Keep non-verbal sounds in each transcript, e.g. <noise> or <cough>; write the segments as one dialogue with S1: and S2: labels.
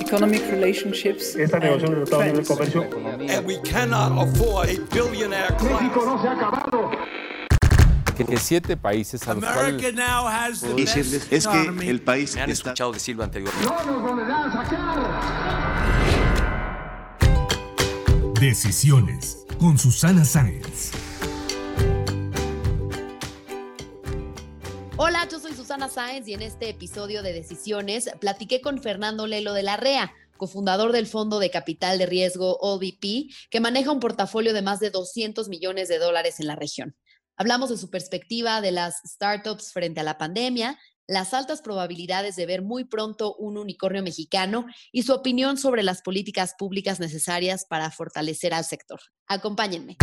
S1: economic relationships.
S2: Esta negociación comercio.
S3: And we cannot afford a billionaire
S2: México no se ha acabado.
S4: que, siete países a los
S3: America
S4: cuales
S3: now has the
S5: decirles
S3: best
S5: es que el país
S6: Me han
S5: está
S6: escuchado decirlo anteriormente.
S2: No nos volverán a sacar.
S7: Decisiones con Susana Sáenz.
S8: Hola, yo soy Susana Sáenz y en este episodio de Decisiones platiqué con Fernando Lelo de la REA, cofundador del Fondo de Capital de Riesgo OVP, que maneja un portafolio de más de 200 millones de dólares en la región. Hablamos de su perspectiva de las startups frente a la pandemia, las altas probabilidades de ver muy pronto un unicornio mexicano y su opinión sobre las políticas públicas necesarias para fortalecer al sector. Acompáñenme.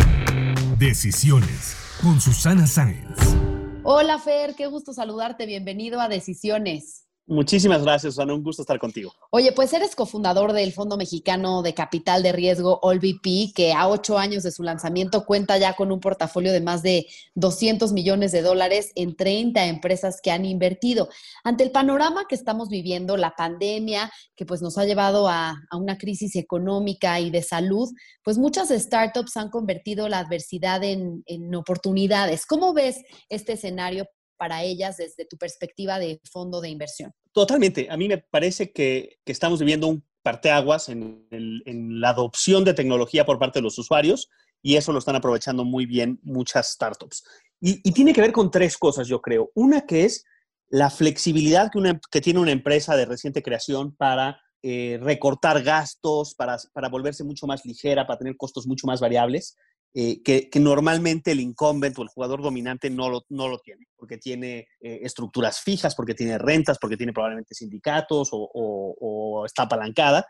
S7: Decisiones con Susana Sáenz.
S8: Hola Fer, qué gusto saludarte. Bienvenido a Decisiones.
S9: Muchísimas gracias, Susana. Un gusto estar contigo.
S8: Oye, pues eres cofundador del Fondo Mexicano de Capital de Riesgo AllVP, que a ocho años de su lanzamiento cuenta ya con un portafolio de más de 200 millones de dólares en 30 empresas que han invertido. Ante el panorama que estamos viviendo, la pandemia, que pues nos ha llevado a, a una crisis económica y de salud, pues muchas startups han convertido la adversidad en, en oportunidades. ¿Cómo ves este escenario para ellas desde tu perspectiva de fondo de inversión?
S9: Totalmente. A mí me parece que, estamos viviendo un parteaguas en, el- en la adopción de tecnología por parte de los usuarios y eso lo están aprovechando muy bien muchas startups. Y, tiene que ver con tres cosas, yo creo. Una que es la flexibilidad que, tiene una empresa de reciente creación para eh, recortar gastos, para volverse mucho más ligera, para tener costos mucho más variables, eh, que, que normalmente el incumbent o el jugador dominante no lo, no lo tiene, porque tiene eh, estructuras fijas, porque tiene rentas, porque tiene probablemente sindicatos o, o- o está apalancada.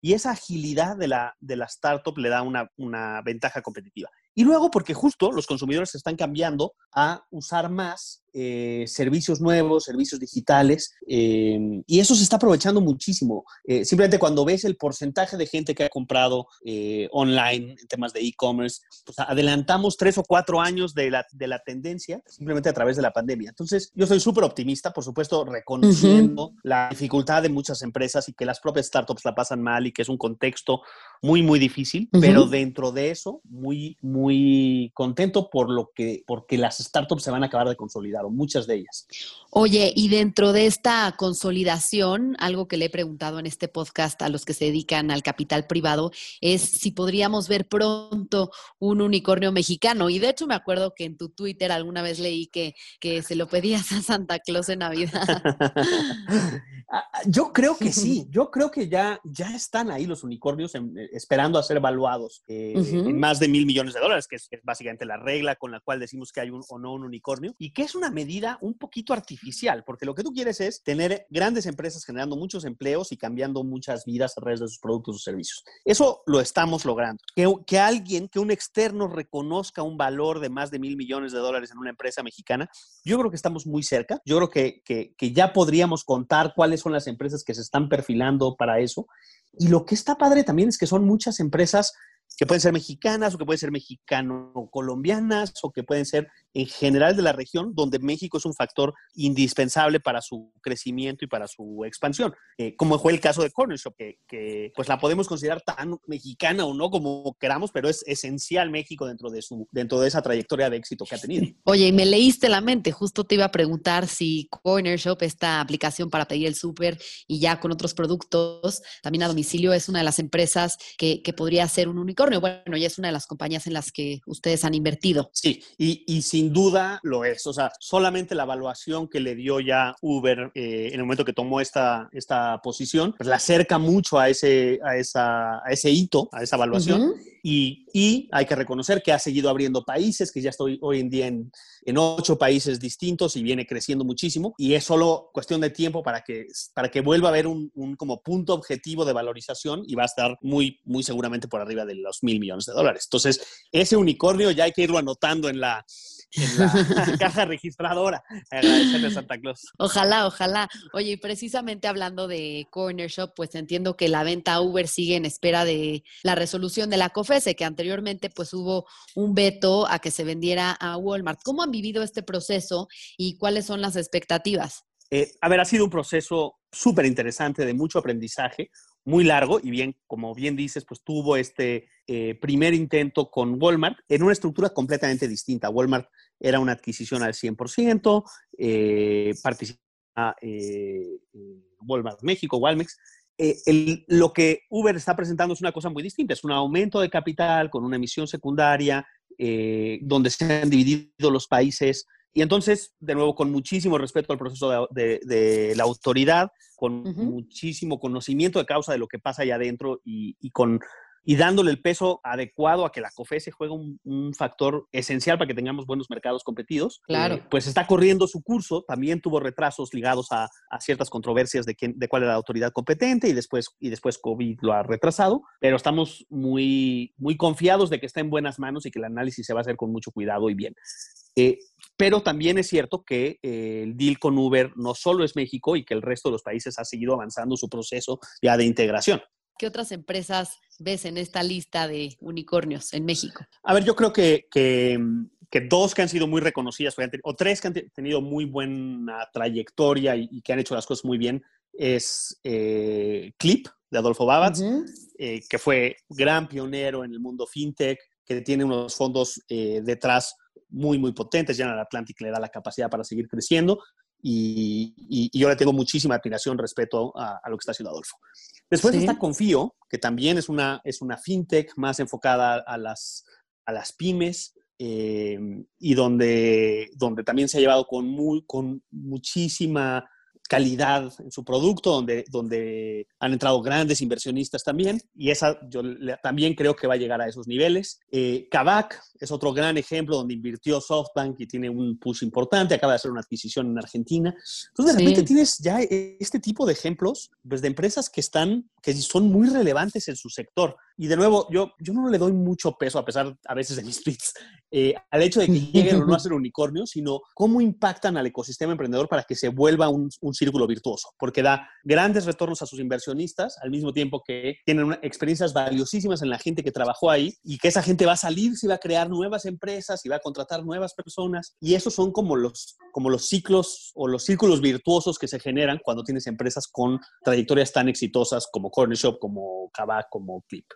S9: Y esa agilidad de la, de la startup le da una, una ventaja competitiva. Y luego porque justo los consumidores están cambiando a usar más eh, servicios nuevos, servicios digitales, eh, y eso se está aprovechando muchísimo. Eh, simplemente cuando ves el porcentaje de gente que ha comprado eh, online en temas de e-commerce, pues adelantamos tres o cuatro años de la, de la tendencia simplemente a través de la pandemia. Entonces, yo soy súper optimista, por supuesto, reconociendo la dificultad de muchas empresas y que las propias startups la pasan mal y que es un contexto muy, muy difícil,
S8: Ujú.
S9: pero dentro de eso, muy, muy contento por lo que, porque las startups se van a acabar de consolidar, muchas de ellas.
S8: Oye, y dentro de esta consolidación, algo que le he preguntado en este podcast a los que se dedican al capital privado es si podríamos ver pronto un unicornio mexicano. Y de hecho me acuerdo que en tu Twitter alguna vez leí que, que se lo pedías a Santa Claus en Navidad. <laughs>
S9: Ah, Yo creo que sí, yo creo que ya, ya están ahí los unicornios en- eh, esperando a ser evaluados eh, en más de mil millones de dólares, que es, que es básicamente la regla con la cual decimos que hay un o no un unicornio, y que es una medida un poquito artificial, porque lo que tú quieres es tener grandes empresas generando muchos empleos y cambiando muchas vidas a través de sus productos o servicios. Eso lo estamos logrando. Que, que alguien, que un externo reconozca un valor de más de mil millones de dólares en una empresa mexicana, yo creo que estamos muy cerca. Yo creo que, que, que ya podríamos contar cuáles son las empresas que se están perfilando para eso. Y lo que está padre también es que son muchas empresas que pueden ser mexicanas o que pueden ser mexicano-colombianas o que pueden ser en general de la región, donde México es un factor indispensable para su crecimiento y para su expansión, Eh, como fue el caso de Corner Shop, que, que, pues la podemos considerar tan mexicana o no como queramos, pero es esencial México dentro de, su, dentro de esa trayectoria de éxito que ha tenido.
S8: Oye, y me leíste la mente, justo te iba a preguntar si Corner Shop, esta aplicación para pedir el súper y ya con otros productos, también a domicilio, es una de las empresas que, que podría ser un unicornio. Bueno, ya es una de las compañías en las que ustedes han invertido.
S9: Sí, y, y sin duda lo es. O sea, solamente la evaluación que le dio ya Uber eh, en el momento que tomó esta, esta posición, pues la acerca mucho a ese, a, esa, a ese hito, a esa evaluación. Y, y hay que reconocer que ha seguido abriendo países, que ya estoy hoy en día en, en ocho países distintos y viene creciendo muchísimo. Y es solo cuestión de tiempo para que, para que vuelva a haber un, un como punto objetivo de valorización y va a estar muy, muy seguramente por arriba de los mil millones de dólares. Entonces, ese unicornio ya hay que irlo anotando en la, en la <laughs> caja registradora. Agradecerle a Santa Claus.
S8: Ojalá, ojalá. Oye, y precisamente hablando de Corner Shop, pues entiendo que la venta a Uber sigue en espera de la resolución de la COFESE, que anteriormente pues hubo un veto a que se vendiera a Walmart. ¿Cómo han vivido este proceso y cuáles son las expectativas?
S9: Eh, a ver, ha sido un proceso súper interesante de mucho aprendizaje. Muy largo y bien, como bien dices, pues tuvo este eh, primer intento con Walmart en una estructura completamente distinta. Walmart era una adquisición al 100%, eh, participa eh, Walmart México, Walmex. Eh, lo que Uber está presentando es una cosa muy distinta, es un aumento de capital con una emisión secundaria, donde se han dividido los países y entonces, de nuevo, con muchísimo respeto al proceso de, la autoridad, con muchísimo conocimiento de causa de lo que pasa allá adentro y, y con y dándole el peso adecuado a que la COFESE juega un, factor esencial para que tengamos buenos mercados competidos.
S8: Claro.
S9: Eh, pues está corriendo su curso, también tuvo retrasos ligados a, ciertas controversias de, quién, de cuál era la autoridad competente y después, y después COVID lo ha retrasado, pero estamos muy, muy confiados de que está en buenas manos y que el análisis se va a hacer con mucho cuidado y bien. Eh, pero también es cierto que eh, el deal con Uber no solo es México y que el resto de los países ha seguido avanzando su proceso ya de integración.
S8: ¿Qué otras empresas ves en esta lista de unicornios en México?
S9: A ver, yo creo que, que, dos que han sido muy reconocidas, o tres que han tenido muy buena trayectoria y, que han hecho las cosas muy bien, es eh, Clip, de Adolfo Babatz, eh, que fue gran pionero en el mundo fintech, que tiene unos fondos eh, detrás muy, muy potentes. General Atlantic le da la capacidad para seguir creciendo y, yo le tengo muchísima admiración respecto a, lo que está haciendo Adolfo. Después está Confío, que también es una, es una fintech más enfocada a las, a las pymes eh, y donde, donde también se ha llevado con, muy, con muchísima calidad en su producto, donde, donde han entrado grandes inversionistas también, y esa yo también creo que va a llegar a esos niveles. Eh, Kavak es otro gran ejemplo donde invirtió SoftBank y tiene un push importante, acaba de hacer una adquisición en Argentina. Entonces, de repente tienes ya este tipo de ejemplos pues, de empresas que están, que son muy relevantes en su sector. Y de nuevo, yo, yo no le doy mucho peso, a pesar a veces de mis tweets, eh, al hecho de que <laughs> lleguen o no a ser unicornios, sino cómo impactan al ecosistema emprendedor para que se vuelva un, un círculo virtuoso, porque da grandes retornos a sus inversionistas, al mismo tiempo que tienen experiencias valiosísimas en la gente que trabajó ahí y que esa gente va a salir, si va a crear nuevas empresas y va a contratar nuevas personas. Y esos son como los, como los ciclos o los círculos virtuosos que se generan cuando tienes empresas con trayectorias tan exitosas como Corner Shop, como Kavak, como Clip.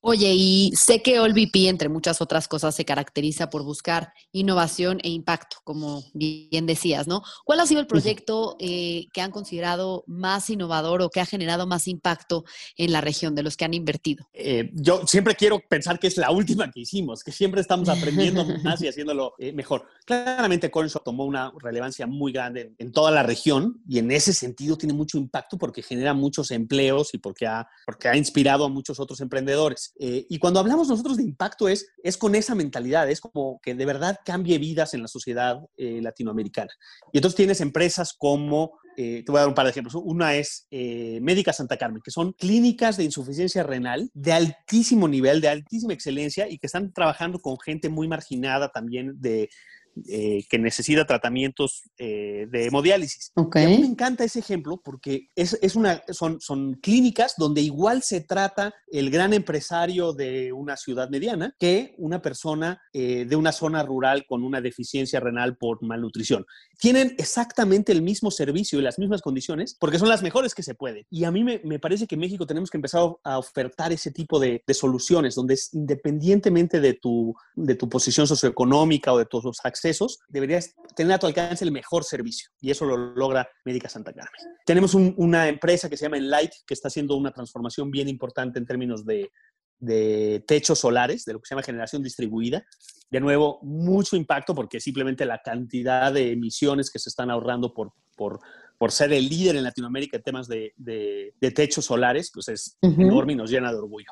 S8: Oye, y sé que OLVP, entre muchas otras cosas, se caracteriza por buscar innovación e impacto, como bien decías, ¿no? ¿Cuál ha sido el proyecto eh, que han considerado más innovador o que ha generado más impacto en la región de los que han invertido?
S9: Eh, yo siempre quiero pensar que es la última que hicimos, que siempre estamos aprendiendo <laughs> más y haciéndolo eh, mejor. Claramente, Coinshop tomó una relevancia muy grande en, toda la región y en ese sentido tiene mucho impacto porque genera muchos empleos y porque ha, porque ha inspirado a muchos otros emprendedores eh, y cuando hablamos nosotros de impacto es, es con esa mentalidad, es como que de verdad cambie vidas en la sociedad eh, latinoamericana. Y entonces tienes empresas como, eh, te voy a dar un par de ejemplos. Una es Médica Santa Carmen, que son clínicas de insuficiencia renal de altísimo nivel, de altísima excelencia y que están trabajando con gente muy marginada también de, eh, que necesita tratamientos eh, de hemodiálisis. a mí me encanta ese ejemplo porque es, es, una, son, son clínicas donde igual se trata el gran empresario de una ciudad mediana que una persona eh, de una zona rural con una deficiencia renal por malnutrición. Tienen exactamente el mismo servicio y las mismas condiciones porque son las mejores que se pueden. Y a mí me, me parece que en México tenemos que empezar a ofertar ese tipo de, de soluciones donde es, independientemente de tu, de tu posición socioeconómica o de tus accesos, deberías tener a tu alcance el mejor servicio. Y eso lo logra Médica Santa Carmen. Tenemos una empresa que se llama Enlight, que está haciendo una transformación bien importante en términos de, techos solares, de lo que se llama generación distribuida. De nuevo, mucho impacto porque simplemente la cantidad de emisiones que se están ahorrando por por ser el líder en Latinoamérica en temas de, techos solares, pues es enorme y nos llena de orgullo.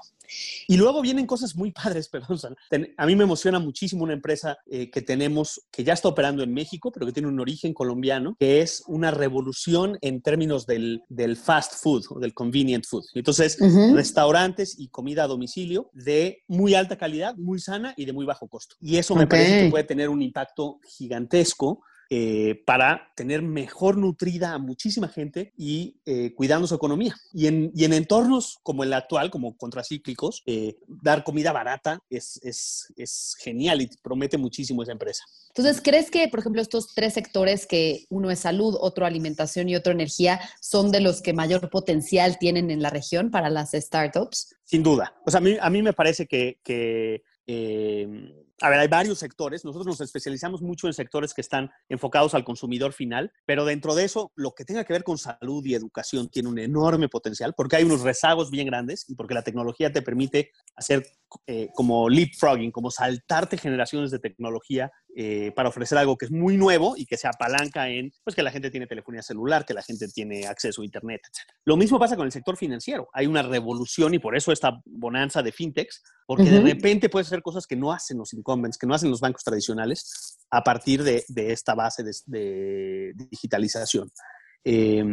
S9: Y luego vienen cosas muy padres, <laughs> perdón. A mí me emociona muchísimo una empresa eh, que tenemos, que ya está operando en México, pero que tiene un origen colombiano, que es una revolución en términos del, fast food o del convenient food. Entonces, restaurantes y comida a domicilio de muy alta calidad, muy sana y de muy bajo costo. Y eso me parece que puede tener un impacto gigantesco eh, para tener mejor nutrida a muchísima gente y eh, cuidando su economía. Y en, y en, entornos como el actual, como contracíclicos, eh, dar comida barata es, es, es genial y promete muchísimo esa empresa.
S8: Entonces, ¿crees que, por ejemplo, estos tres sectores, que uno es salud, otro alimentación y otro energía, son de los que mayor potencial tienen en la región para las startups?
S9: Sin duda. O sea, a mí, a mí me parece que, que eh, a ver, hay varios sectores. Nosotros nos especializamos mucho en sectores que están enfocados al consumidor final, pero dentro de eso, lo que tenga que ver con salud y educación tiene un enorme potencial porque hay unos rezagos bien grandes y porque la tecnología te permite hacer eh, como leapfrogging, como saltarte generaciones de tecnología eh, para ofrecer algo que es muy nuevo y que se apalanca en pues, que la gente tiene telefonía celular, que la gente tiene acceso a Internet, etc. Lo mismo pasa con el sector financiero. Hay una revolución y por eso esta bonanza de fintechs, porque uh -huh. de repente puedes hacer cosas que no hacen los incumbents, que no hacen los bancos tradicionales a partir de, de esta base de, de digitalización. Eh,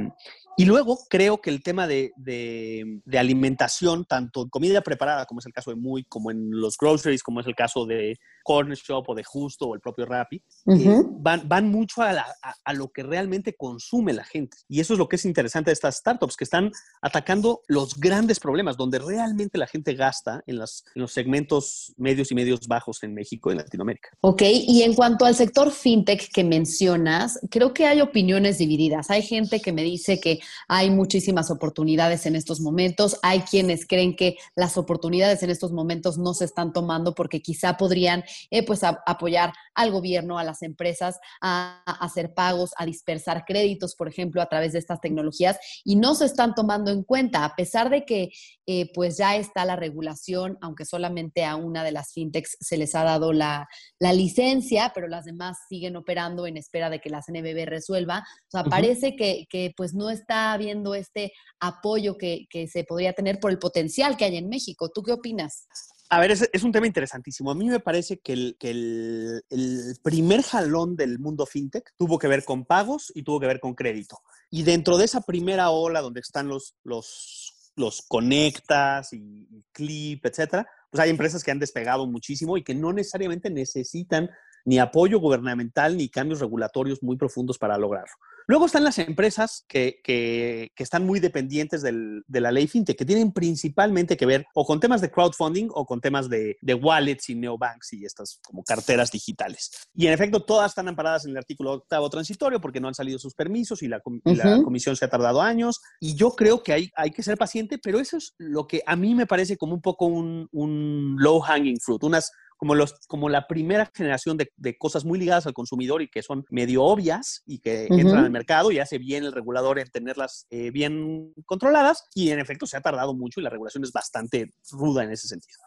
S9: y luego creo que el tema de, de, de, alimentación, tanto en comida preparada, como es el caso de Muy, como en los groceries, como es el caso de Corner Shop o de Justo o el propio Rappi, uh -huh. eh, van, van, mucho a, la, a, a, lo que realmente consume la gente. Y eso es lo que es interesante de estas startups, que están atacando los grandes problemas, donde realmente la gente gasta en, las, en los segmentos medios y medios bajos en México y en Latinoamérica.
S8: Ok, y en cuanto al sector fintech que mencionas, creo que hay opiniones divididas. Hay gente que me dice que hay muchísimas oportunidades en estos momentos. Hay quienes creen que las oportunidades en estos momentos no se están tomando porque quizá podrían eh, pues, a, apoyar al gobierno, a las empresas, a, a, hacer pagos, a dispersar créditos, por ejemplo, a través de estas tecnologías y no se están tomando en cuenta, a pesar de que eh, pues ya está la regulación, aunque solamente a una de las fintechs se les ha dado la, la licencia, pero las demás siguen operando en espera de que la CNBB resuelva. O sea, uh -huh. parece que, que pues no está habiendo este apoyo que, que, se podría tener por el potencial que hay en México. ¿Tú qué opinas?
S9: A ver, es, es un tema interesantísimo. A mí me parece que, el, que el, el, primer jalón del mundo fintech tuvo que ver con pagos y tuvo que ver con crédito. Y dentro de esa primera ola donde están los, los, los conectas y, y Clip, etcétera, pues hay empresas que han despegado muchísimo y que no necesariamente necesitan ni apoyo gubernamental ni cambios regulatorios muy profundos para lograrlo. Luego están las empresas que, que, que están muy dependientes del, de la ley fintech, que tienen principalmente que ver o con temas de crowdfunding o con temas de, de, wallets y neobanks y estas como carteras digitales. Y en efecto, todas están amparadas en el artículo octavo transitorio porque no han salido sus permisos y la, uh -huh. la comisión se ha tardado años. Y yo creo que hay, hay, que ser paciente, pero eso es lo que a mí me parece como un poco un, un low hanging fruit, unas como, los, como la primera generación de, de, cosas muy ligadas al consumidor y que son medio obvias y que uh -huh. entran al mercado y hace bien el regulador en tenerlas eh, bien controladas y en efecto se ha tardado mucho y la regulación es bastante ruda en ese sentido.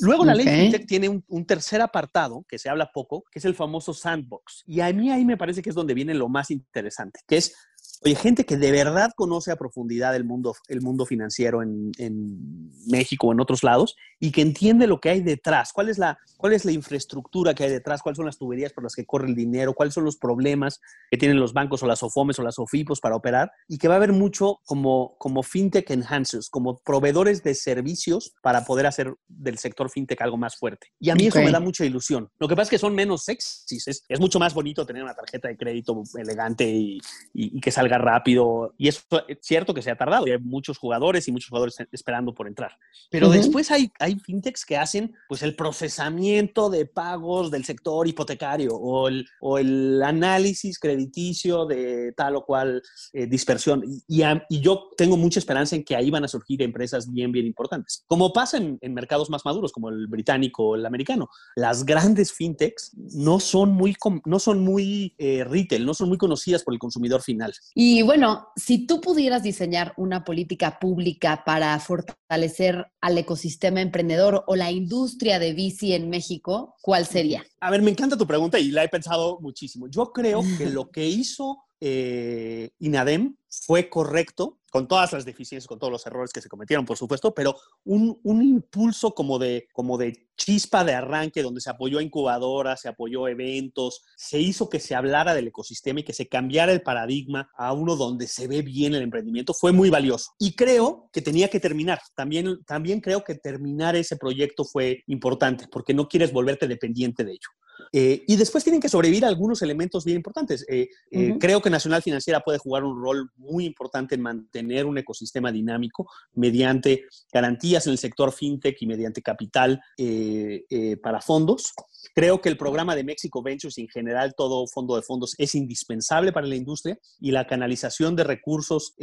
S9: Luego la okay. ley FinTech tiene un, un, tercer apartado que se habla poco, que es el famoso sandbox. Y a mí ahí me parece que es donde viene lo más interesante, que es Oye, gente que de verdad conoce a profundidad el mundo, el mundo financiero en, en, México o en otros lados y que entiende lo que hay detrás, cuál es, la, cuál es la infraestructura que hay detrás, cuáles son las tuberías por las que corre el dinero, cuáles son los problemas que tienen los bancos o las OFOMES o las OFIPOS para operar y que va a haber mucho como, como fintech enhancers, como proveedores de servicios para poder hacer del sector fintech algo más fuerte. Y a mí okay. eso me da mucha ilusión. Lo que pasa es que son menos sexys, es, es mucho más bonito tener una tarjeta de crédito elegante y, y, y que salga rápido. Y eso es cierto que se ha tardado y hay muchos jugadores y muchos jugadores esperando por entrar. Pero uh -huh. después hay, hay fintechs que hacen pues el procesamiento de pagos del sector hipotecario o el, o el análisis crediticio de tal o cual eh, dispersión. Y, y, y, yo tengo mucha esperanza en que ahí van a surgir empresas bien, bien importantes. Como pasa en, en mercados más maduros como el británico o el americano. Las grandes fintechs no son muy, no son muy eh, retail, no son muy conocidas por el consumidor final.
S8: Y bueno, si tú pudieras diseñar una política pública para fortalecer al ecosistema emprendedor o la industria de bici en México, ¿cuál sería?
S9: A ver, me encanta tu pregunta y la he pensado muchísimo. Yo creo que lo que hizo eh, INADEM fue correcto, con todas las deficiencias, con todos los errores que se cometieron, por supuesto, pero un, un, impulso como de, como de chispa de arranque, donde se apoyó a incubadoras, se apoyó eventos, se hizo que se hablara del ecosistema y que se cambiara el paradigma a uno donde se ve bien el emprendimiento, fue muy valioso. Y creo que tenía que terminar. También, también creo que terminar ese proyecto fue importante, porque no quieres volverte dependiente de ello. Eh, y después tienen que sobrevivir algunos elementos bien importantes. Eh, eh,
S8: Ujú.
S9: Creo que Nacional Financiera puede jugar un rol muy importante en mantener un ecosistema dinámico mediante garantías en el sector fintech y mediante capital eh, eh, para fondos. Creo que el programa de México Ventures y en general todo fondo de fondos es indispensable para la industria y la canalización de recursos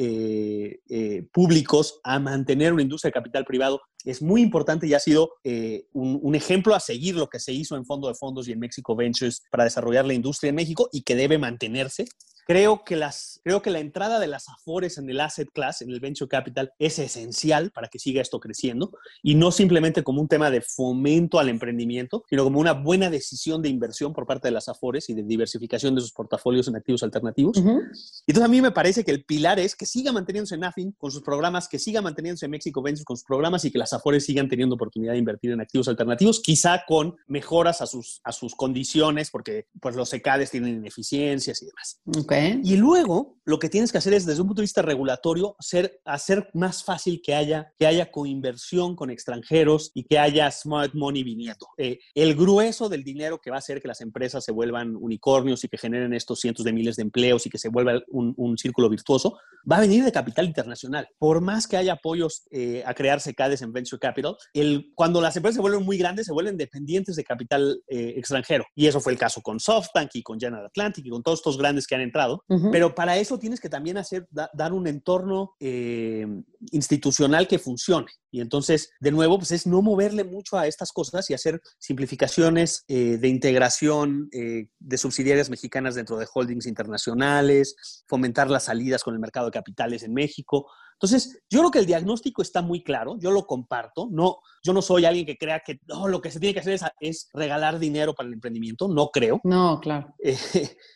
S9: públicos a mantener una industria de capital privado es muy importante y ha sido un, un ejemplo a seguir lo que se hizo en fondo de fondos y en México Ventures para desarrollar la industria en México y que debe mantenerse. Creo que, las, creo que la entrada de las AFORES en el asset class, en el venture capital, es esencial para que siga esto creciendo y no simplemente como un tema de fomento al emprendimiento, sino como una buena decisión de inversión por parte de las AFORES y de diversificación de sus portafolios en activos alternativos.
S8: Ujú.
S9: Entonces a mí me parece que el pilar es que siga manteniéndose NAFIN con sus programas, que siga manteniéndose México Ventures con sus programas y que las AFORES sigan teniendo oportunidad de invertir en activos alternativos, quizá con mejoras a sus, a sus condiciones, porque pues los ECADES tienen ineficiencias y demás.
S8: Ok.
S9: Y luego lo que tienes que hacer es, desde un punto de vista regulatorio, ser, hacer más fácil que haya, que haya coinversión con extranjeros y que haya smart money viniendo. Eh, el grueso del dinero que va a hacer que las empresas se vuelvan unicornios y que generen estos cientos de miles de empleos y que se vuelva un, un círculo virtuoso, va a venir de capital internacional. Por más que haya apoyos eh, a crear secades en venture capital, el, cuando las empresas se vuelven muy grandes, se vuelven dependientes de capital eh, extranjero. Y eso fue el caso con SoftBank y con General Atlantic y con todos estos grandes que han entrado. Pero para eso tienes que también hacer, da- dar un entorno eh, institucional que funcione. Y entonces, de nuevo, pues es no moverle mucho a estas cosas y hacer simplificaciones eh, de integración eh, de subsidiarias mexicanas dentro de holdings internacionales, fomentar las salidas con el mercado de capitales en México. Entonces, yo creo que el diagnóstico está muy claro, yo lo comparto, no, yo no soy alguien que crea que no, lo que se tiene que hacer es, es regalar dinero para el emprendimiento, no creo.
S8: No, claro. <laughs>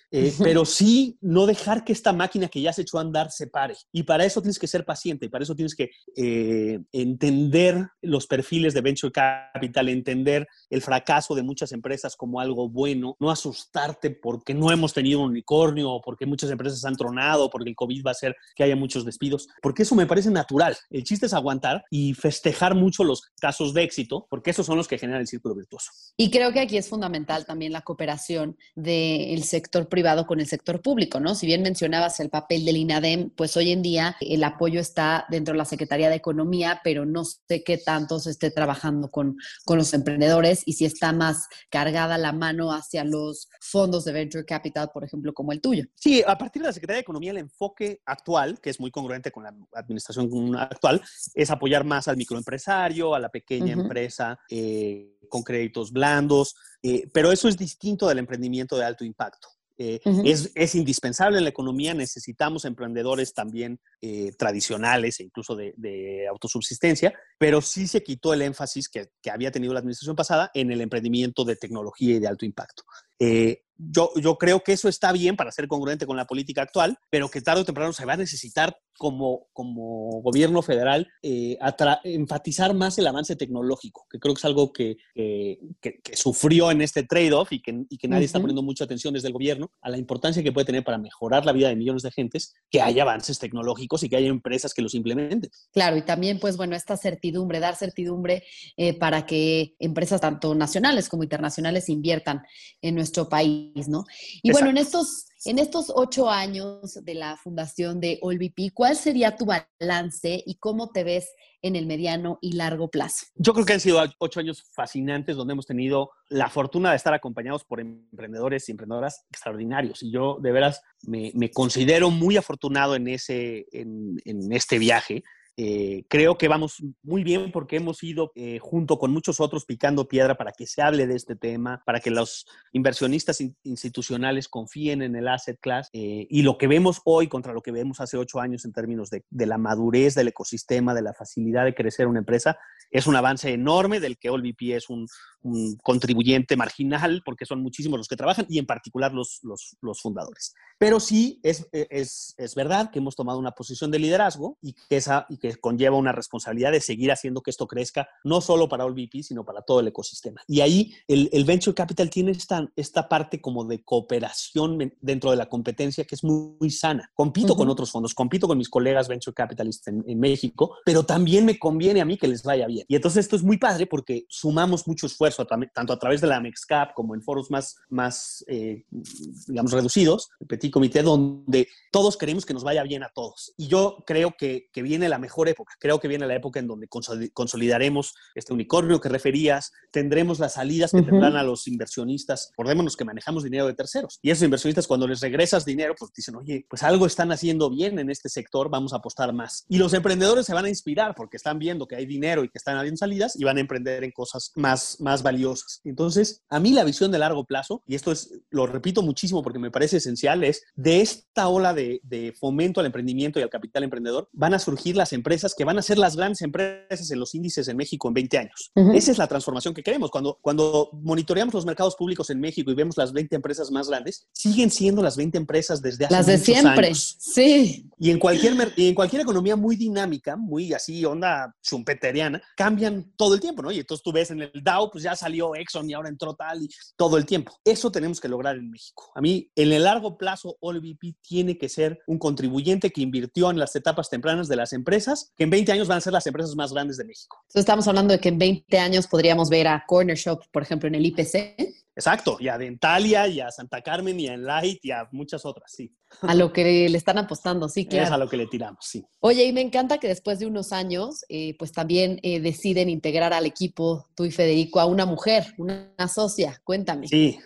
S9: Eh, eh, pero sí no dejar que esta máquina que ya se echó a andar se pare. Y para eso tienes que ser paciente, y para eso tienes que eh, entender los perfiles de venture capital, entender el fracaso de muchas empresas como algo bueno, no asustarte porque no hemos tenido un unicornio, o porque muchas empresas han tronado, porque el COVID va a hacer que haya muchos despidos, porque eso me parece natural. El chiste es aguantar y festejar mucho los casos de éxito, porque esos son los que generan el círculo virtuoso.
S8: Y creo que aquí es fundamental también la cooperación del sector privado con el sector público, ¿no? Si bien mencionabas el papel del INADEM, pues hoy en día el apoyo está dentro de la Secretaría de Economía, pero no sé qué tanto se esté trabajando con, con los emprendedores y si está más cargada la mano hacia los fondos de venture capital, por ejemplo, como el tuyo.
S9: Sí, a partir de la Secretaría de Economía, el enfoque actual, que es muy congruente con la administración actual, es apoyar más al microempresario, a la pequeña
S8: Ujú.
S9: empresa eh, con créditos blandos, eh, pero eso es distinto del emprendimiento de alto impacto. Eh, es, es indispensable en la economía, necesitamos emprendedores también eh, tradicionales e incluso de, de autosubsistencia, pero sí se quitó el énfasis que, que había tenido la administración pasada en el emprendimiento de tecnología y de alto impacto. Eh, yo, yo creo que eso está bien para ser congruente con la política actual, pero que tarde o temprano se va a necesitar como, como gobierno federal eh, enfatizar más el avance tecnológico, que creo que es algo que, que- que- que sufrió en este trade-off y que, y que nadie está poniendo mucha atención desde el gobierno a la importancia que puede tener para mejorar la vida de millones de gentes, que haya avances tecnológicos y que haya empresas que los implementen.
S8: Claro, y también, pues bueno, esta certidumbre, dar certidumbre eh, para que empresas tanto nacionales como internacionales inviertan en nuestro país, ¿no? Y bueno, en estos, en estos ocho años de la fundación de OLVP, ¿cuál sería tu balance y cómo te ves en el mediano y largo plazo?
S9: Yo creo que han sido ocho años fascinantes donde hemos tenido la fortuna de estar acompañados por emprendedores y emprendedoras extraordinarios. Y yo de veras me, me considero muy afortunado en, ese, en, en este viaje. Eh, creo que vamos muy bien porque hemos ido eh, junto con muchos otros picando piedra para que se hable de este tema, para que los inversionistas in institucionales confíen en el asset class eh, y lo que vemos hoy contra lo que vemos hace ocho años en términos de, de, la madurez del ecosistema, de la facilidad de crecer una empresa, es un avance enorme del que OLVP es un, un contribuyente marginal porque son muchísimos los que trabajan y en particular los, los, los fundadores. Pero sí es, es, es, verdad que hemos tomado una posición de liderazgo y que, esa, y que conlleva una responsabilidad de seguir haciendo que esto crezca, no solo para OLVP, sino para todo el ecosistema. Y ahí el, el Venture Capital tiene esta, esta parte como de cooperación dentro de la competencia que es muy, muy sana. Compito uh -huh. con otros fondos, compito con mis colegas Venture Capitalists en, en México, pero también me conviene a mí que les vaya bien bien. Y entonces esto es muy padre porque sumamos mucho esfuerzo, tanto a través de la MEXCAP como en foros más, más eh, digamos, reducidos, el Petit Comité, donde todos queremos que nos vaya bien a todos. Y yo creo que, que viene la mejor época, creo que viene la época en donde consolidaremos este unicornio que referías, tendremos las salidas que tendrán a los inversionistas, acordémonos que manejamos dinero de terceros. Y esos inversionistas cuando les regresas dinero, pues dicen, oye, pues algo están haciendo bien en este sector, vamos a apostar más. Y los emprendedores se van a inspirar porque están viendo que hay dinero y que están habiendo salidas y van a emprender en cosas más, más valiosas. Entonces, a mí la visión de largo plazo, y esto es, lo repito muchísimo porque me parece esencial, es de esta ola de, de fomento al emprendimiento y al capital emprendedor, van a surgir las empresas que van a ser las grandes empresas en los índices en México en 20 años. Esa es la transformación que queremos. Cuando, cuando monitoreamos los mercados públicos en México y vemos las 20 empresas más grandes, siguen siendo las 20 empresas desde hace
S8: las de siempre. Sí.
S9: Y en cualquier, y en cualquier economía muy dinámica, muy así, onda chumpeteriana, cambian todo el tiempo, ¿no? Y entonces tú ves en el Dow, pues ya salió Exxon y ahora entró tal y todo el tiempo. Eso tenemos que lograr en México. A mí, en el largo plazo, OLVP tiene que ser un contribuyente que invirtió en las etapas tempranas de las empresas, que en 20 años van a ser las empresas más grandes de México.
S8: Entonces estamos hablando de que en 20 años podríamos ver a Corner Shop, por ejemplo, en el IPC.
S9: Exacto, y a Dentalia, y a Santa Carmen, y a Enlight, y a muchas otras, sí.
S8: A lo que le están apostando, sí, claro. <laughs>
S9: Es a lo que le tiramos, sí.
S8: Oye, y me encanta que después de unos años, eh, pues también eh, deciden integrar al equipo, tú y Federico, a una mujer, una socia. Cuéntame.
S9: Sí,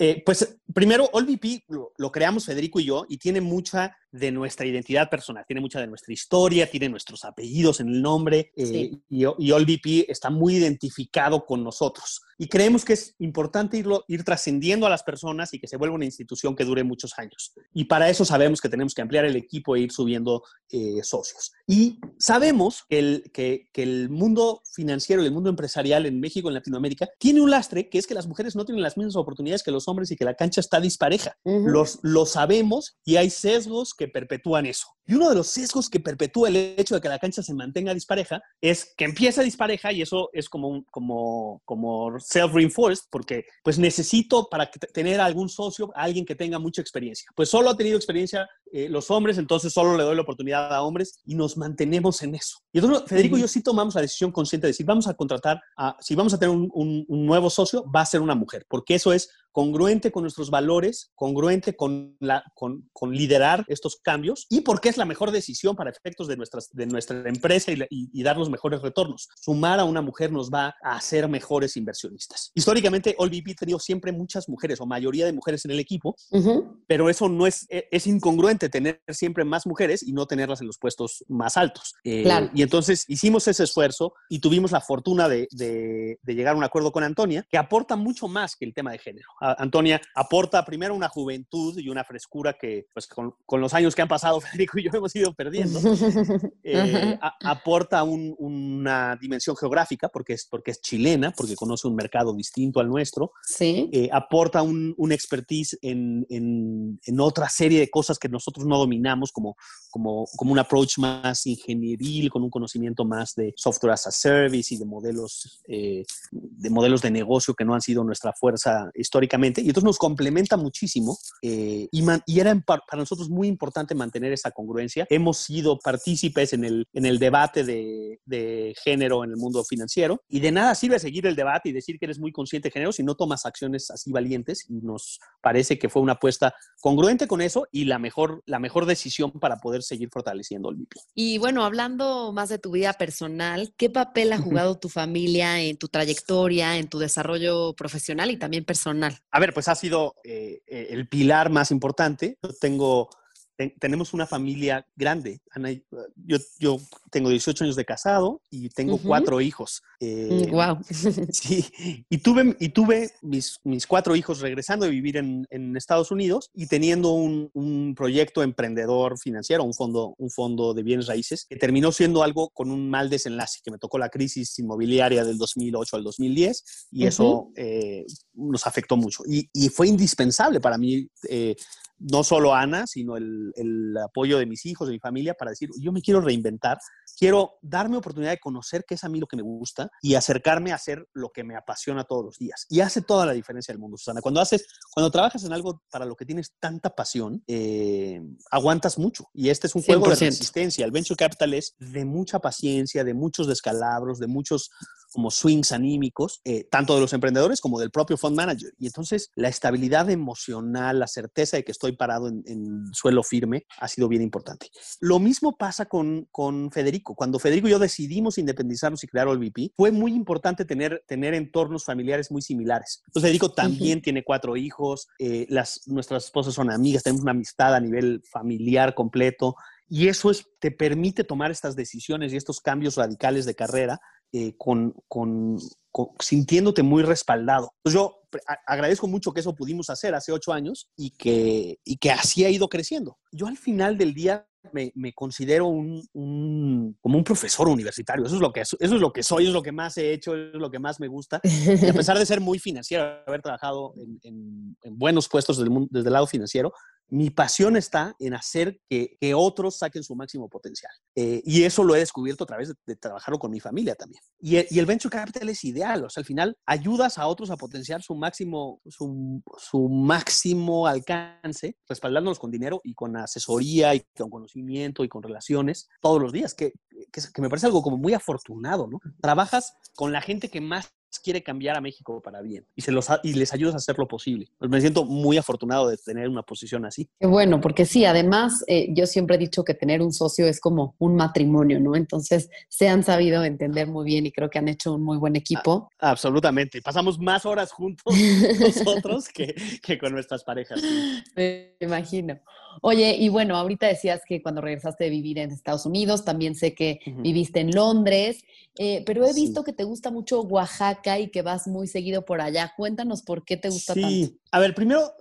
S9: eh, pues primero, AllVP lo, lo, creamos Federico y yo y tiene mucha de nuestra identidad personal, tiene mucha de nuestra historia, tiene nuestros apellidos en el nombre eh, y, y AllVP está muy identificado con nosotros. Y creemos que es importante irlo, ir trascendiendo a las personas y que se vuelva una institución que dure muchos años. Y para eso sabemos que tenemos que ampliar el equipo e ir subiendo eh, socios. Y sabemos que el, que, que el mundo financiero y el mundo empresarial en México, en Latinoamérica, tiene un lastre que es que las mujeres no tienen las mismas oportunidades que los hombres y que la cancha está dispareja. los, lo sabemos y hay sesgos que perpetúan eso. Y uno de los sesgos que perpetúa el hecho de que la cancha se mantenga dispareja es que empieza dispareja y eso es como, como, como self-reinforced porque pues necesito para tener algún socio, alguien que tenga mucha experiencia. Pues solo ha tenido experiencia eh, los hombres, entonces solo le doy la oportunidad a hombres y nos mantenemos en eso. Y entonces Federico y yo sí tomamos la decisión consciente de decir, vamos a contratar, a, si vamos a tener un, un, un nuevo socio, va a ser una mujer, porque eso es congruente con nuestros valores, congruente con, la, con, con, liderar estos cambios y porque es la mejor decisión para efectos de, nuestras, de nuestra empresa y, y, y, dar los mejores retornos. Sumar a una mujer nos va a hacer mejores inversionistas. Históricamente, AllVP ha tenido siempre muchas mujeres o mayoría de mujeres en el equipo, uh -huh. pero eso no es, e, es incongruente tener siempre más mujeres y no tenerlas en los puestos más altos. Eh, claro. Y entonces hicimos ese esfuerzo y tuvimos la fortuna de, de, de llegar a un acuerdo con Antonia, que aporta mucho más que el tema de género. Antonia aporta primero una juventud y una frescura que, pues, con, con, los años que han pasado, <laughs> Federico y yo hemos ido perdiendo. <laughs> eh, a, aporta un, una dimensión geográfica, porque es, porque es chilena, porque conoce un mercado distinto al nuestro.
S8: Sí.
S9: Eh, aporta un, un expertise en, en, en, otra serie de cosas que nosotros no dominamos, como, como, como un approach más ingenieril, con un conocimiento más de software as a service y de modelos, eh, de modelos de negocio que no han sido nuestra fuerza históricamente y entonces nos complementa muchísimo eh, y, man, y, era para nosotros muy importante mantener esa congruencia. Hemos sido partícipes en el, en el debate de, de, género en el mundo financiero y de nada sirve seguir el debate y decir que eres muy consciente de género si no tomas acciones así valientes y nos parece que fue una apuesta congruente con eso y la mejor, la mejor decisión para poder seguir fortaleciendo el VIP.
S8: Y bueno, hablando más de tu vida personal, ¿qué papel ha jugado tu familia en tu trayectoria, en tu desarrollo profesional y también personal?
S9: A ver, pues ha sido eh, el pilar más importante. Yo tengo, ten, tenemos una familia grande. Ana, yo, yo, tengo 18 años de casado y tengo uh -huh. cuatro hijos.
S8: Eh, wow. <laughs>
S9: Sí, <laughs> y tuve, y tuve mis, mis cuatro hijos regresando a vivir en, en Estados Unidos y teniendo un, un, proyecto emprendedor financiero, un fondo, un fondo de bienes raíces, que terminó siendo algo con un mal desenlace, que me tocó la crisis inmobiliaria del 2008 al 2010 y uh -huh. eso eh, nos afectó mucho. Y, y, fue indispensable para mí eh, no solo Ana, sino el, el, apoyo de mis hijos, de mi familia, para decir, yo me quiero reinventar, quiero darme oportunidad de conocer qué es a mí lo que me gusta y acercarme a hacer lo que me apasiona todos los días. Y hace toda la diferencia del mundo, Susana. Cuando haces, cuando trabajas en algo para lo que tienes tanta pasión, eh, aguantas mucho. Y este es un juego de
S8: 100%.
S9: resistencia. El venture capital es de mucha paciencia, de muchos descalabros, de muchos como swings anímicos, eh, tanto de los emprendedores como del propio fund manager. Y entonces la estabilidad emocional, la certeza de que estoy parado en, en suelo firme ha sido bien importante. Lo mismo pasa con, con Federico. Cuando Federico y yo decidimos independizarnos y crear OLVP, fue muy importante tener, tener entornos familiares muy similares. Entonces Federico también tiene cuatro hijos, eh, las, nuestras esposas son amigas, tenemos una amistad a nivel familiar completo. Y eso es, te permite tomar estas decisiones y estos cambios radicales de carrera eh, con, con- con- sintiéndote muy respaldado. Pues yo a- agradezco mucho que eso pudimos hacer hace ocho años y que, y que así ha ido creciendo. Yo al final del día me, me considero un, un- como un profesor universitario. Eso es, lo que, eso es lo que soy, es lo que más he hecho, es lo que más me gusta. Y a <laughs> pesar de ser muy financiero, haber trabajado en, en- en buenos puestos desde el, mun- desde el lado financiero, mi pasión está en hacer que, otros saquen su máximo potencial. Eh, y eso lo he descubierto a través de, de trabajarlo con mi familia también. Y, e- y el venture capital es ideal. O sea, al final ayudas a otros a potenciar su máximo, su, su máximo alcance, respaldándolos con dinero y con asesoría y con conocimiento y con relaciones todos los días, que, que, que me parece algo como muy afortunado, ¿no? Trabajas con la gente que más quiere cambiar a México para bien y, se los, ha- y les ayudas a hacer lo posible. Pues me siento muy afortunado de tener una posición así.
S8: Qué bueno, porque sí, además eh, yo siempre he dicho que tener un socio es como un matrimonio, ¿no? Entonces se han sabido entender muy bien y creo que han hecho un muy buen equipo.
S9: Absolutamente. Pasamos más horas juntos <laughs> nosotros que, que con nuestras parejas. sí.
S8: Me imagino. Oye, y bueno, ahorita decías que cuando regresaste de vivir en Estados Unidos, también sé que viviste en Londres, eh, pero he
S9: Sí.
S8: visto que te gusta mucho Oaxaca y que vas muy seguido por allá. Cuéntanos por qué te gusta tanto.
S9: Sí. A ver, primero,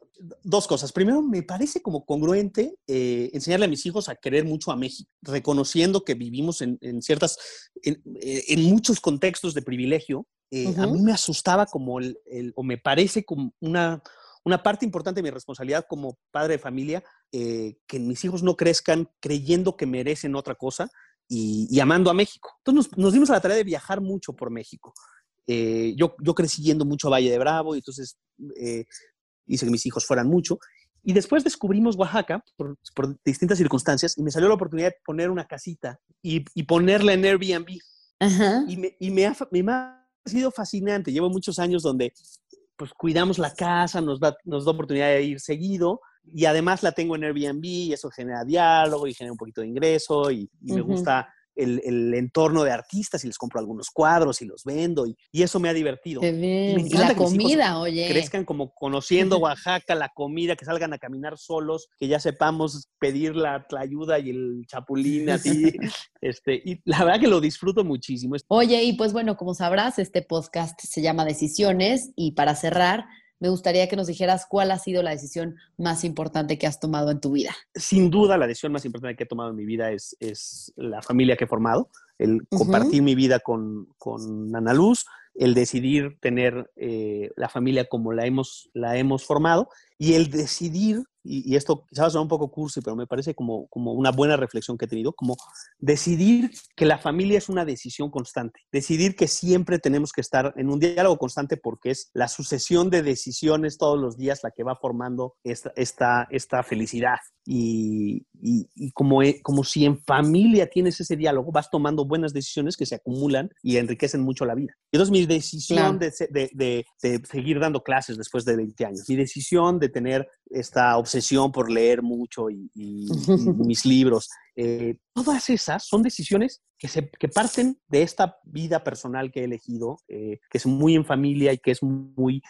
S9: dos cosas. Primero, me parece como congruente eh, enseñarle a mis hijos a querer mucho a México, reconociendo que vivimos en, en ciertas, en, eh, en muchos contextos de privilegio. Eh, A mí me asustaba como el, el- o me parece como una, una parte importante de mi responsabilidad como padre de familia, eh, que mis hijos no crezcan creyendo que merecen otra cosa y, y amando a México. Entonces nos, nos dimos a la tarea de viajar mucho por México. Eh, yo, yo crecí yendo mucho a Valle de Bravo y entonces eh, hice que mis hijos fueran mucho. Y después descubrimos Oaxaca por, por distintas circunstancias y me salió la oportunidad de poner una casita y, y ponerla en Airbnb.
S8: Ajá.
S9: Y me, y me ha, me ha sido fascinante. Llevo muchos años donde pues cuidamos la casa, nos da, nos da oportunidad de ir seguido y además la tengo en Airbnb y eso genera diálogo y genera un poquito de ingreso y, y me
S8: Ujú.
S9: gusta el, el entorno de artistas y les compro algunos cuadros y los vendo y, y eso me ha divertido.
S8: Qué bien. Y
S9: encanta
S8: la
S9: que
S8: comida, oye.
S9: Crezcan como conociendo Oaxaca, la comida, que salgan a caminar solos, que ya sepamos pedir la, la ayuda y el chapulín así. <laughs> este, y la verdad que lo disfruto muchísimo.
S8: Oye, y pues bueno, como sabrás, este podcast se llama Decisiones y para cerrar, me gustaría que nos dijeras cuál ha sido la decisión más importante que has tomado en tu vida.
S9: sin duda la decisión más importante que he tomado en mi vida es, es la familia que he formado, el compartir mi vida con, con Ana Luz, el decidir tener eh, la familia como la hemos, la hemos formado y el decidir, y, y esto quizás suena un poco cursi, pero me parece como, como una buena reflexión que he tenido, como decidir que la familia es una decisión constante, decidir que siempre tenemos que estar en un diálogo constante porque es la sucesión de decisiones todos los días la que va formando esta, esta, esta felicidad. Y, y- y como, e- como si en familia tienes ese diálogo, vas tomando buenas decisiones que se acumulan y enriquecen mucho la vida. Entonces mi decisión
S8: Claro.
S9: de, de- de- de seguir dando clases después de 20 años, mi decisión de tener esta obsesión por leer mucho y, y- y <laughs> mis libros, eh, todas esas son decisiones que, se, que parten de esta vida personal que he elegido, eh, que es muy en familia y que es muy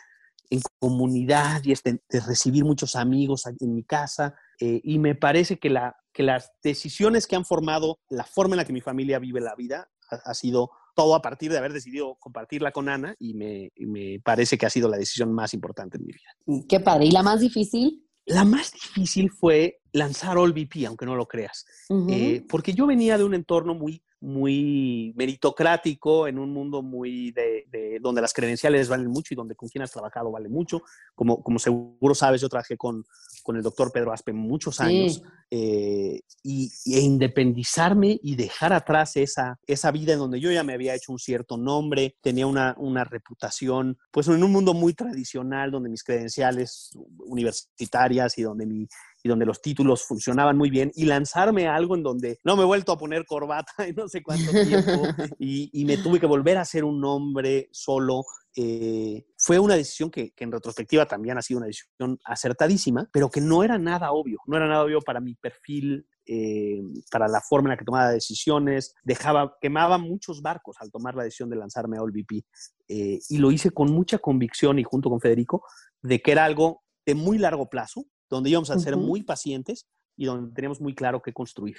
S9: en comunidad y es de, de recibir muchos amigos en mi casa. eh, y me parece que, la, que las decisiones que han formado la forma en la que mi familia vive la vida ha, ha sido todo a partir de haber decidido compartirla con Ana y me, y me parece que ha sido la decisión más importante en mi vida.
S8: Qué padre. ¿Y la más difícil?
S9: La más difícil fue lanzar All VP, aunque no lo creas.
S8: Ujú.
S9: Eh, porque yo venía de un entorno muy, muy meritocrático, en un mundo muy de, de- donde las credenciales valen mucho y donde con quien has trabajado vale mucho. Como, como seguro sabes, yo trabajé con, con el doctor Pedro Aspe muchos años.
S8: Sí.
S9: eh, y, y- e independizarme y dejar atrás esa, esa vida en donde yo ya me había hecho un cierto nombre, tenía una, una reputación, pues en un mundo muy tradicional, donde mis credenciales universitarias y donde mi y donde los títulos funcionaban muy bien, y lanzarme a algo en donde no me he vuelto a poner corbata <laughs> en no sé cuánto tiempo, y, me tuve que volver a ser un hombre solo. eh, fue una decisión que, que en retrospectiva también ha sido una decisión acertadísima, pero que no era nada obvio, no era nada obvio para mi perfil, eh, para la forma en la que tomaba decisiones, dejaba, quemaba muchos barcos al tomar la decisión de lanzarme a OLVP, eh, y lo hice con mucha convicción y junto con Federico, de que era algo de muy largo plazo, donde íbamos a ser muy pacientes y donde teníamos muy claro qué construir.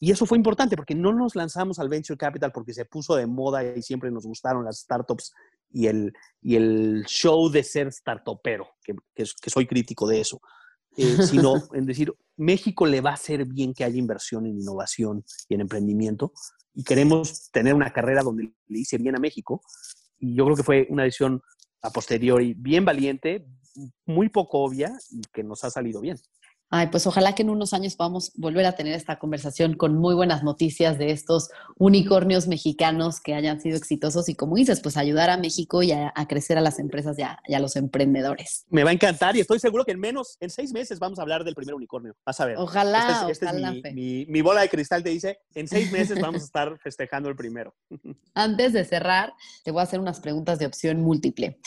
S9: Y eso fue importante porque no nos lanzamos al Venture Capital porque se puso de moda y siempre nos gustaron las startups y el, y el show de ser startupero, que, que, que soy crítico de eso, eh, <laughs> sino en decir, México le va a hacer bien que haya inversión en innovación y en emprendimiento y queremos tener una carrera donde le hice bien a México. Y yo creo que fue una decisión a posteriori bien valiente, muy poco obvia y que nos ha salido bien.
S8: Ay, pues ojalá que en unos años podamos volver a tener esta conversación con muy buenas noticias de estos unicornios mexicanos que hayan sido exitosos y como dices, pues ayudar a México y a, a crecer a las empresas y a, y a los emprendedores.
S9: Me va a encantar y estoy seguro que en menos, en seis meses vamos a hablar del primer unicornio. Vas a ver.
S8: Ojalá,
S9: Este es- este es mi, mi bola de cristal te dice, en seis <laughs> meses vamos a estar festejando el primero. <laughs>
S8: Antes de cerrar, te voy a hacer unas preguntas de opción múltiple.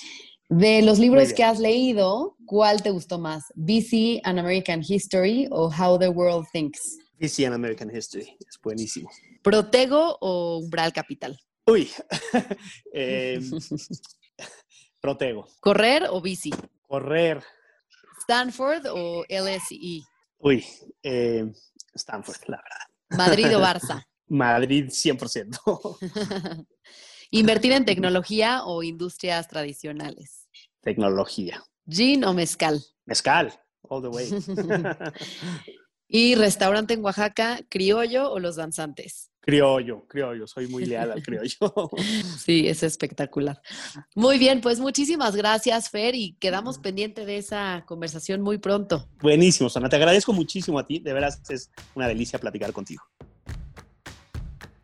S8: De los libros que has leído, ¿cuál te gustó más? BC, An American History o How the World Thinks?
S9: DC and American History. Es buenísimo.
S8: ¿Protego o Umbral Capital?
S9: Uy. <laughs> Eh, <laughs> protego.
S8: ¿Correr o bici?
S9: Correr.
S8: ¿Stanford o LSE?
S9: Uy. eh, Stanford, la verdad.
S8: ¿Madrid o <laughs> Barça?
S9: Madrid 100%.
S8: ¿Invertir en tecnología o industrias tradicionales?
S9: Tecnología.
S8: ¿Gin o mezcal?
S9: Mezcal. All the way. <laughs>
S8: ¿Y restaurante en Oaxaca, criollo o los danzantes?
S9: criollo, criollo. Soy muy leal al criollo. <laughs>
S8: Sí, es espectacular. Muy bien, pues muchísimas gracias, Fer, y quedamos pendiente de esa conversación muy pronto.
S9: Buenísimo, Sana. Te agradezco muchísimo a ti. De veras es una delicia platicar contigo.